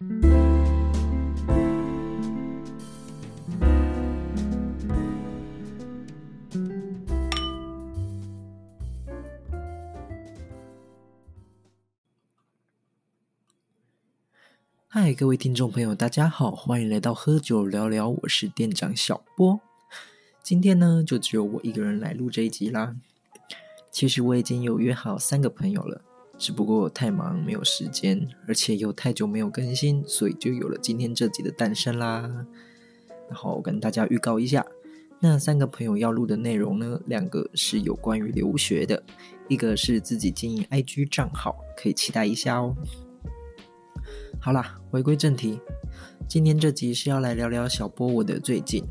嗨，各位听众朋友，大家好，欢迎来到喝酒聊聊，我是店长小波。今天呢，就只有我一个人来录这一集啦。其实我已经有约好三个朋友了，只不过太忙没有时间，而且又太久没有更新，所以就有了今天这集的诞生啦。然后跟大家预告一下，那三个朋友要录的内容呢，两个是有关于留学的，一个是自己经营 IG 账号，可以期待一下哦。好啦，回归正题，今天这集是要来聊聊小波我的最近。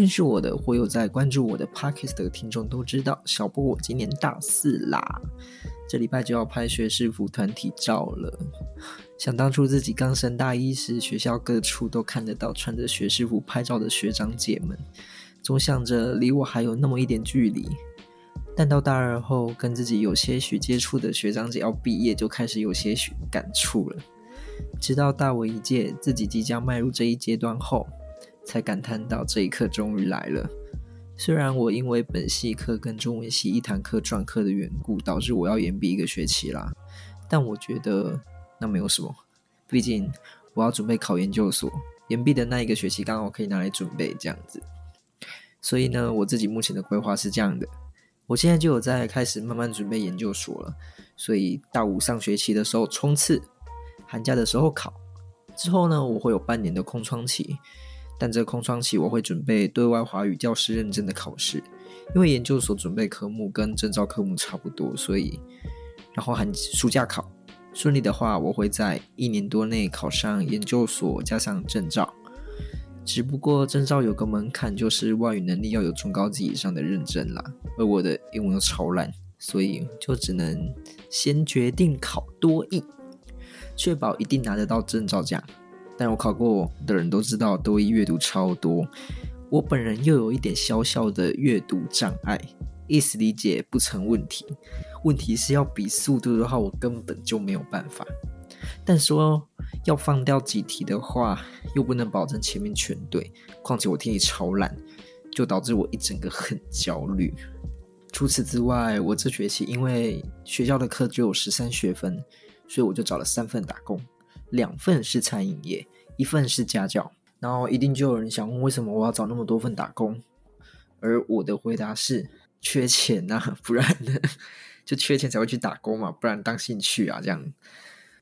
认识我的或有在关注我的 Pockets 的听众都知道，小波我今年大四啦，这礼拜就要拍学士服团体照了。想当初自己刚升大一时，学校各处都看得到穿着学士服拍照的学长姐们，总想着离我还有那么一点距离。但到大二后，跟自己有些许接触的学长姐要毕业，就开始有些许感触了。直到大我一届，自己即将迈入这一阶段后，才感叹到这一刻终于来了。虽然我因为本系课跟中文系一堂课转课的缘故，导致我要延毕一个学期啦，但我觉得那没有什么，毕竟我要准备考研究所，延毕的那一个学期刚好可以拿来准备这样子。所以呢，我自己目前的规划是这样的：我现在就有在开始慢慢准备研究所了，所以大五上学期的时候冲刺。寒假的时候考，之后呢，我会有半年的空窗期，但这空窗期我会准备对外华语教师认证的考试，因为研究所准备科目跟证照科目差不多，所以然后寒暑假考顺利的话，我会在一年多内考上研究所加上证照，只不过证照有个门槛，就是外语能力要有中高级以上的认证啦，而我的英文又超烂，所以就只能先决定考多译。确保一定拿得到证照奖，但我考过的人都知道，多一阅读超多。我本人又有一点小小的阅读障碍，意思理解不成问题。问题是要比速度的话，我根本就没有办法。但说要放掉几题的话，又不能保证前面全对。况且我听力超烂，就导致我一整个很焦虑。除此之外，我这学期因为学校的课只有十三学分。所以我就找了三份打工，两份是餐饮业，一份是家教。然后一定就有人想问，为什么我要找那么多份打工？而我的回答是：缺钱呐，不然呢？就缺钱才会去打工嘛，不然当兴趣啊这样。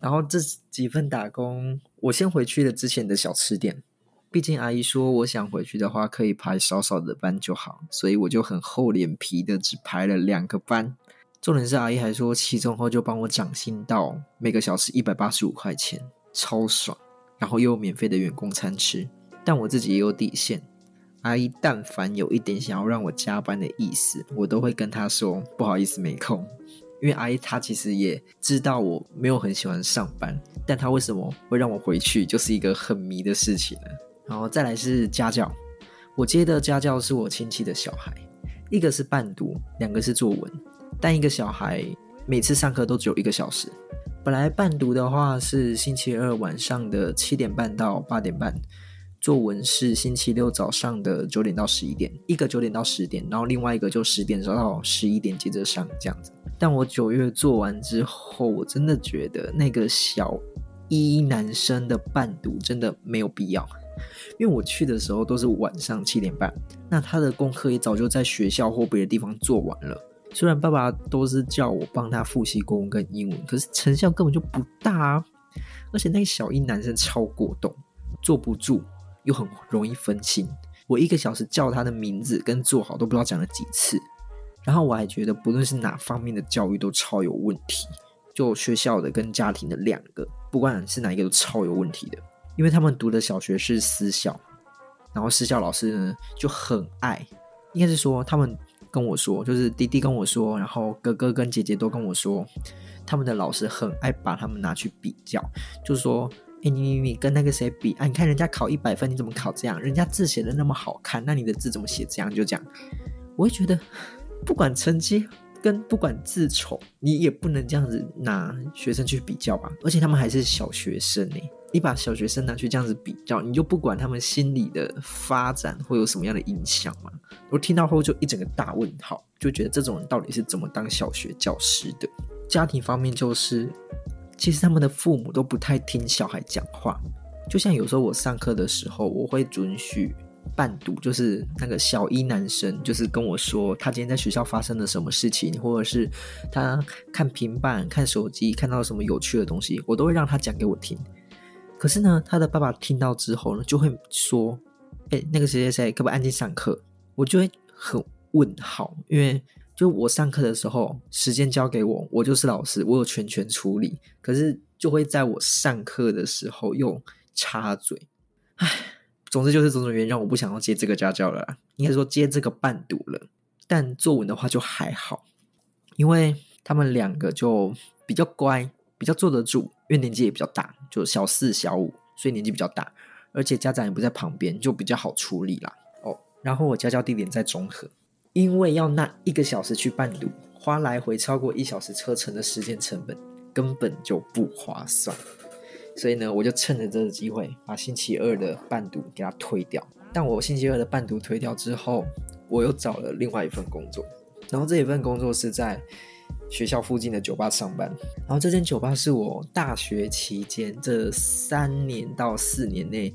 然后这几份打工，我先回去了之前的小吃店，毕竟阿姨说我想回去的话，可以排少少的班就好，所以我就很厚脸皮的只排了两个班。重点是阿姨还说，期中后就帮我涨薪到每个小时一百八十五块钱，超爽。然后又有免费的员工餐吃，但我自己也有底线。阿姨但凡有一点想要让我加班的意思，我都会跟她说不好意思没空。因为阿姨她其实也知道我没有很喜欢上班，但她为什么会让我回去，就是一个很迷的事情呢？然后再来是家教，我接的家教是我亲戚的小孩，一个是伴读，两个是作文。但一个小孩每次上课都只有一个小时。本来伴读的话是星期二晚上的七点半到八点半，作文是星期六早上的九点到十一点，一个九点到十点，然后另外一个就十点到十一点接着上这样子。但我九月做完之后，我真的觉得那个小一男生的伴读真的没有必要，因为我去的时候都是晚上七点半，那他的功课也早就在学校或别的地方做完了。虽然爸爸都是叫我帮他复习国文跟英文，可是成效根本就不大啊！而且那个小一男生超过动，坐不住，又很容易分心。我一个小时叫他的名字跟坐好都不知道讲了几次。然后我还觉得不论是哪方面的教育都超有问题，就学校的跟家庭的两个，不管是哪一个都超有问题的。因为他们读的小学是私校，然后私校老师呢就很爱，应该是说他们。跟我说，就是弟弟跟我说，然后哥哥跟姐姐都跟我说，他们的老师很爱把他们拿去比较，就说，哎，你你你跟那个谁比啊？你看人家考一百分，你怎么考这样？人家字写的那么好看，那你的字怎么写这样？就这样，我会觉得，不管成绩跟不管字丑，你也不能这样子拿学生去比较吧。而且他们还是小学生呢，你把小学生拿去这样子比较，你就不管他们心理的发展会有什么样的影响吗？我听到后就一整个大问号，就觉得这种人到底是怎么当小学教师的？家庭方面就是，其实他们的父母都不太听小孩讲话，就像有时候我上课的时候，我会准许。伴读就是那个小一男生，就是跟我说他今天在学校发生了什么事情，或者是他看平板、看手机看到什么有趣的东西，我都会让他讲给我听。可是呢，他的爸爸听到之后呢，就会说：“哎，那个谁谁谁，可不可以安静上课？”我就会很问号，因为就我上课的时候，时间交给我，我就是老师，我有全权处理。可是就会在我上课的时候又插嘴，唉。总之就是种种原因让我不想要接这个家教了，应该说接这个伴读了。但作文的话就还好，因为他们两个就比较乖，比较坐得住，因为年纪也比较大，就小四、小五，所以年纪比较大，而且家长也不在旁边，就比较好处理啦。哦，然后我家教地点在中和，因为要那一个小时去伴读，花来回超过一小时车程的时间成本，根本就不划算。所以呢，我就趁着这个机会把星期二的伴读给他推掉。但我星期二的伴读推掉之后，我又找了另外一份工作。然后这一份工作是在学校附近的酒吧上班。然后这间酒吧是我大学期间这三年到四年内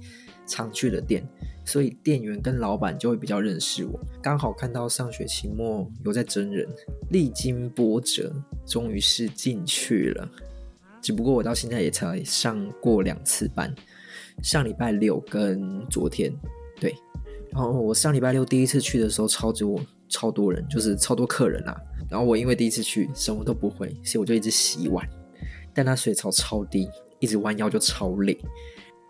常去的店，所以店员跟老板就会比较认识我。刚好看到上学期末有在真人，历经波折，终于是进去了。只不过我到现在也才上过两次班，上礼拜六跟昨天，对，然后我上礼拜六第一次去的时候超多超多人，就是超多客人啊。然后我因为第一次去什么都不会，所以我就一直洗碗，但那水槽超低，一直弯腰就超累。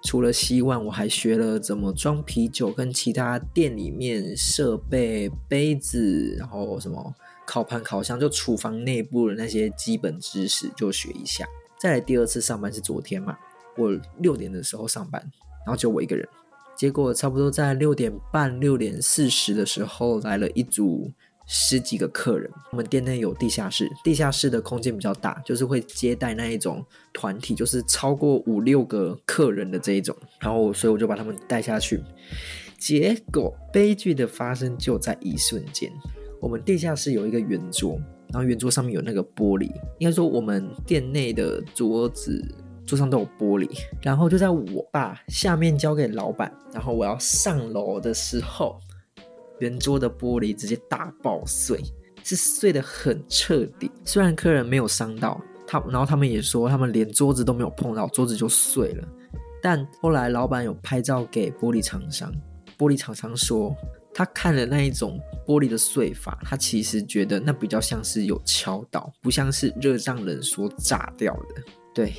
除了洗碗，我还学了怎么装啤酒，跟其他店里面设备、杯子，然后什么烤盘、烤箱，就厨房内部的那些基本知识就学一下。再来第二次上班是昨天嘛，我六点的时候上班，然后就我一个人。结果差不多在六点半、六点四十的时候来了一组十几个客人。我们店内有地下室，地下室的空间比较大，就是会接待那一种团体，就是超过五六个客人的这一种。然后所以我就把他们带下去。结果悲剧的发生就在一瞬间，我们地下室有一个圆桌。然后圆桌上面有那个玻璃，应该说我们店内的桌子桌上都有玻璃。然后就在我把下面交给老板，然后我要上楼的时候，圆桌的玻璃直接大爆碎，是碎的很彻底。虽然客人没有伤到他，然后他们也说他们连桌子都没有碰到，桌子就碎了。但后来老板有拍照给玻璃厂商，玻璃厂商说。他看了那一种玻璃的碎法，他其实觉得那比较像是有敲到，不像是热胀冷缩炸掉的。对，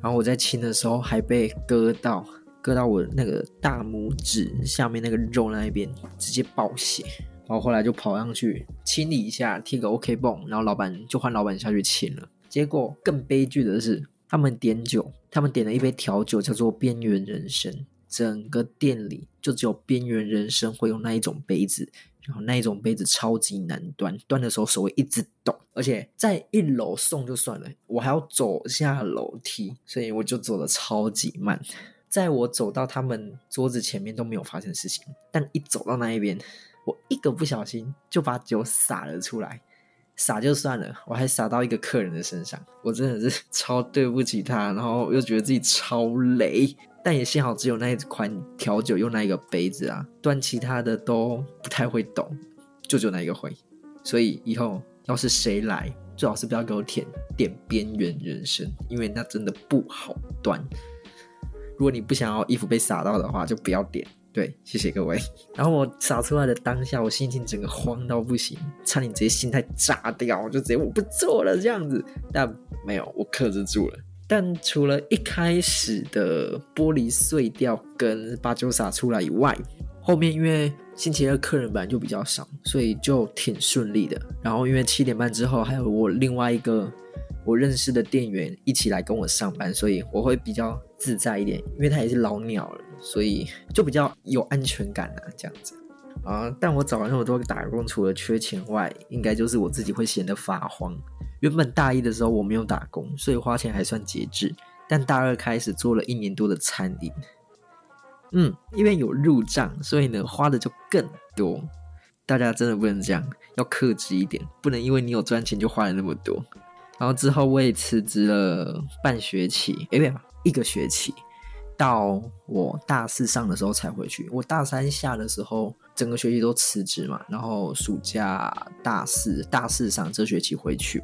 然后我在清的时候还被割到，割到我那个大拇指下面那个肉那一边，直接爆血。然后后来就跑上去清理一下，贴个 OK 绷，然后老板就换老板下去清了。结果更悲剧的是，他们点酒，他们点了一杯调酒，叫做边缘人生。整个店里就只有边缘人生会用那一种杯子，然后那一种杯子超级难端，端的时候手会一直抖，而且在一楼送就算了，我还要走下楼梯，所以我就走的超级慢。在我走到他们桌子前面都没有发生事情，但一走到那一边，我一个不小心就把酒洒了出来，洒就算了，我还洒到一个客人的身上，我真的是 超对不起他，然后又觉得自己超雷。但也幸好只有那一款调酒用那一个杯子啊，端其他的都不太会懂，就只有那一个会。所以以后要是谁来，最好是不要给我舔点边缘人生，因为那真的不好端。如果你不想要衣服被洒到的话，就不要点。对，谢谢各位。然后我洒出来的当下，我心情整个慌到不行，差点直接心态炸掉，就直接我不做了这样子。但没有，我克制住了。但除了一开始的玻璃碎掉跟把酒洒出来以外，后面因为星期二客人本来就比较少，所以就挺顺利的。然后因为七点半之后还有我另外一个我认识的店员一起来跟我上班，所以我会比较自在一点。因为他也是老鸟了，所以就比较有安全感啊，这样子啊。但我找了那么多打工，除了缺钱外，应该就是我自己会闲得发慌。原本大一的时候我没有打工，所以花钱还算节制。但大二开始做了一年多的餐饮，嗯，因为有入账，所以呢花的就更多。大家真的不能这样，要克制一点，不能因为你有赚钱就花了那么多。然后之后我也辞职了半学期，哎，不，一个学期，到我大四上的时候才回去。我大三下的时候，整个学期都辞职嘛，然后暑假大四大四上这学期回去。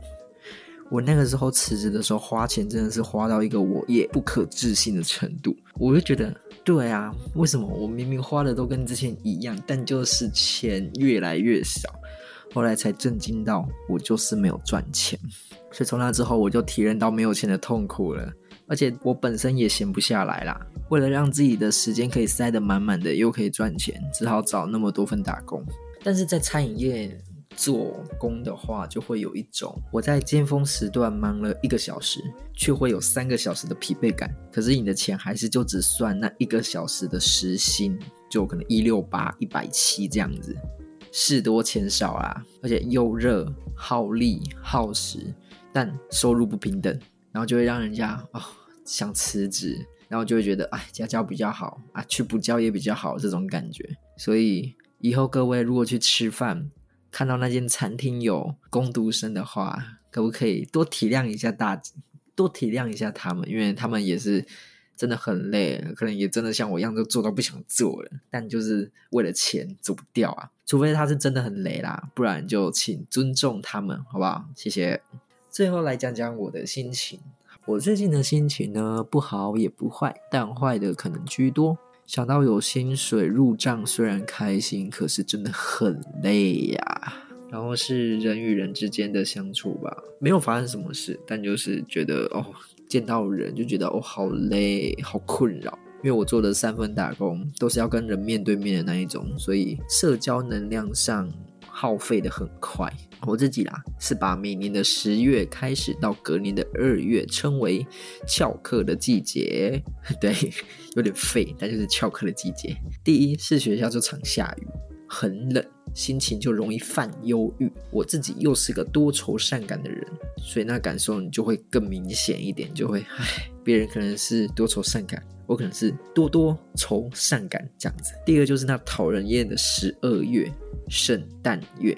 我那个时候辞职的时候，花钱真的是花到一个我也不可置信的程度。我就觉得，对啊，为什么我明明花的都跟之前一样，但就是钱越来越少？后来才震惊到，我就是没有赚钱。所以从那之后，我就体验到没有钱的痛苦了。而且我本身也闲不下来啦，为了让自己的时间可以塞得满满的，又可以赚钱，只好找那么多份打工。但是在餐饮业。做工的话，就会有一种我在尖峰时段忙了一个小时，却会有三个小时的疲惫感。可是你的钱还是就只算那一个小时的时薪，就可能一六八、一百七这样子，事多钱少啊，而且又热、耗力、耗时，但收入不平等，然后就会让人家哦想辞职，然后就会觉得哎家教比较好啊，去补教也比较好这种感觉。所以以后各位如果去吃饭，看到那间餐厅有工读生的话，可不可以多体谅一下大，多体谅一下他们，因为他们也是真的很累，可能也真的像我一样都做到不想做了，但就是为了钱走不掉啊。除非他是真的很累啦，不然就请尊重他们，好不好？谢谢。最后来讲讲我的心情，我最近的心情呢，不好也不坏，但坏的可能居多。想到有薪水入账，虽然开心，可是真的很累呀。然后是人与人之间的相处吧，没有发生什么事，但就是觉得哦，见到人就觉得哦，好累，好困扰。因为我做的三份打工都是要跟人面对面的那一种，所以社交能量上。耗费的很快，我自己啦是把每年的十月开始到隔年的二月称为翘课的季节，对，有点废，但就是翘课的季节。第一是学校就常下雨，很冷，心情就容易犯忧郁。我自己又是个多愁善感的人，所以那感受你就会更明显一点，就会唉，别人可能是多愁善感，我可能是多多愁善感这样子。第二就是那讨人厌的十二月。圣诞月，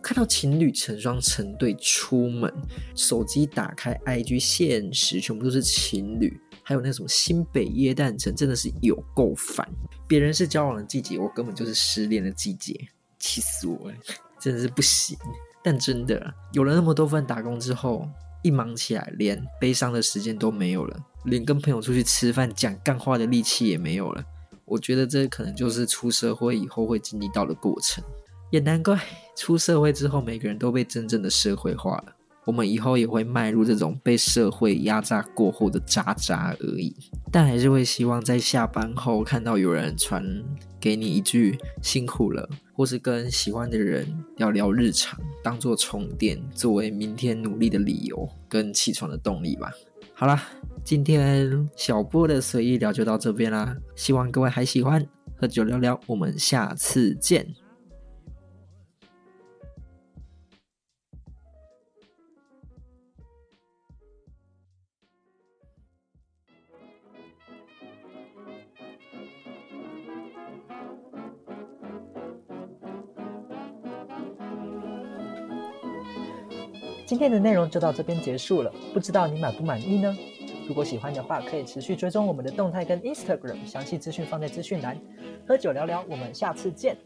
看到情侣成双成对出门，手机打开 IG 现实，全部都是情侣，还有那什么新北耶诞城，真的是有够烦。别人是交往的季节，我根本就是失恋的季节，气死我了，真的是不行。但真的有了那么多份打工之后，一忙起来，连悲伤的时间都没有了，连跟朋友出去吃饭讲干话的力气也没有了。我觉得这可能就是出社会以后会经历到的过程。也难怪出社会之后，每个人都被真正的社会化了。我们以后也会迈入这种被社会压榨过后的渣渣而已。但还是会希望在下班后看到有人传给你一句“辛苦了”，或是跟喜欢的人聊聊日常，当做充电，作为明天努力的理由跟起床的动力吧。好啦，今天小波的随意聊就到这边啦，希望各位还喜欢。喝酒聊聊，我们下次见。今天的内容就到这边结束了，不知道你满不满意呢？如果喜欢的话，可以持续追踪我们的动态跟 Instagram，详细资讯放在资讯栏。喝酒聊聊，我们下次见。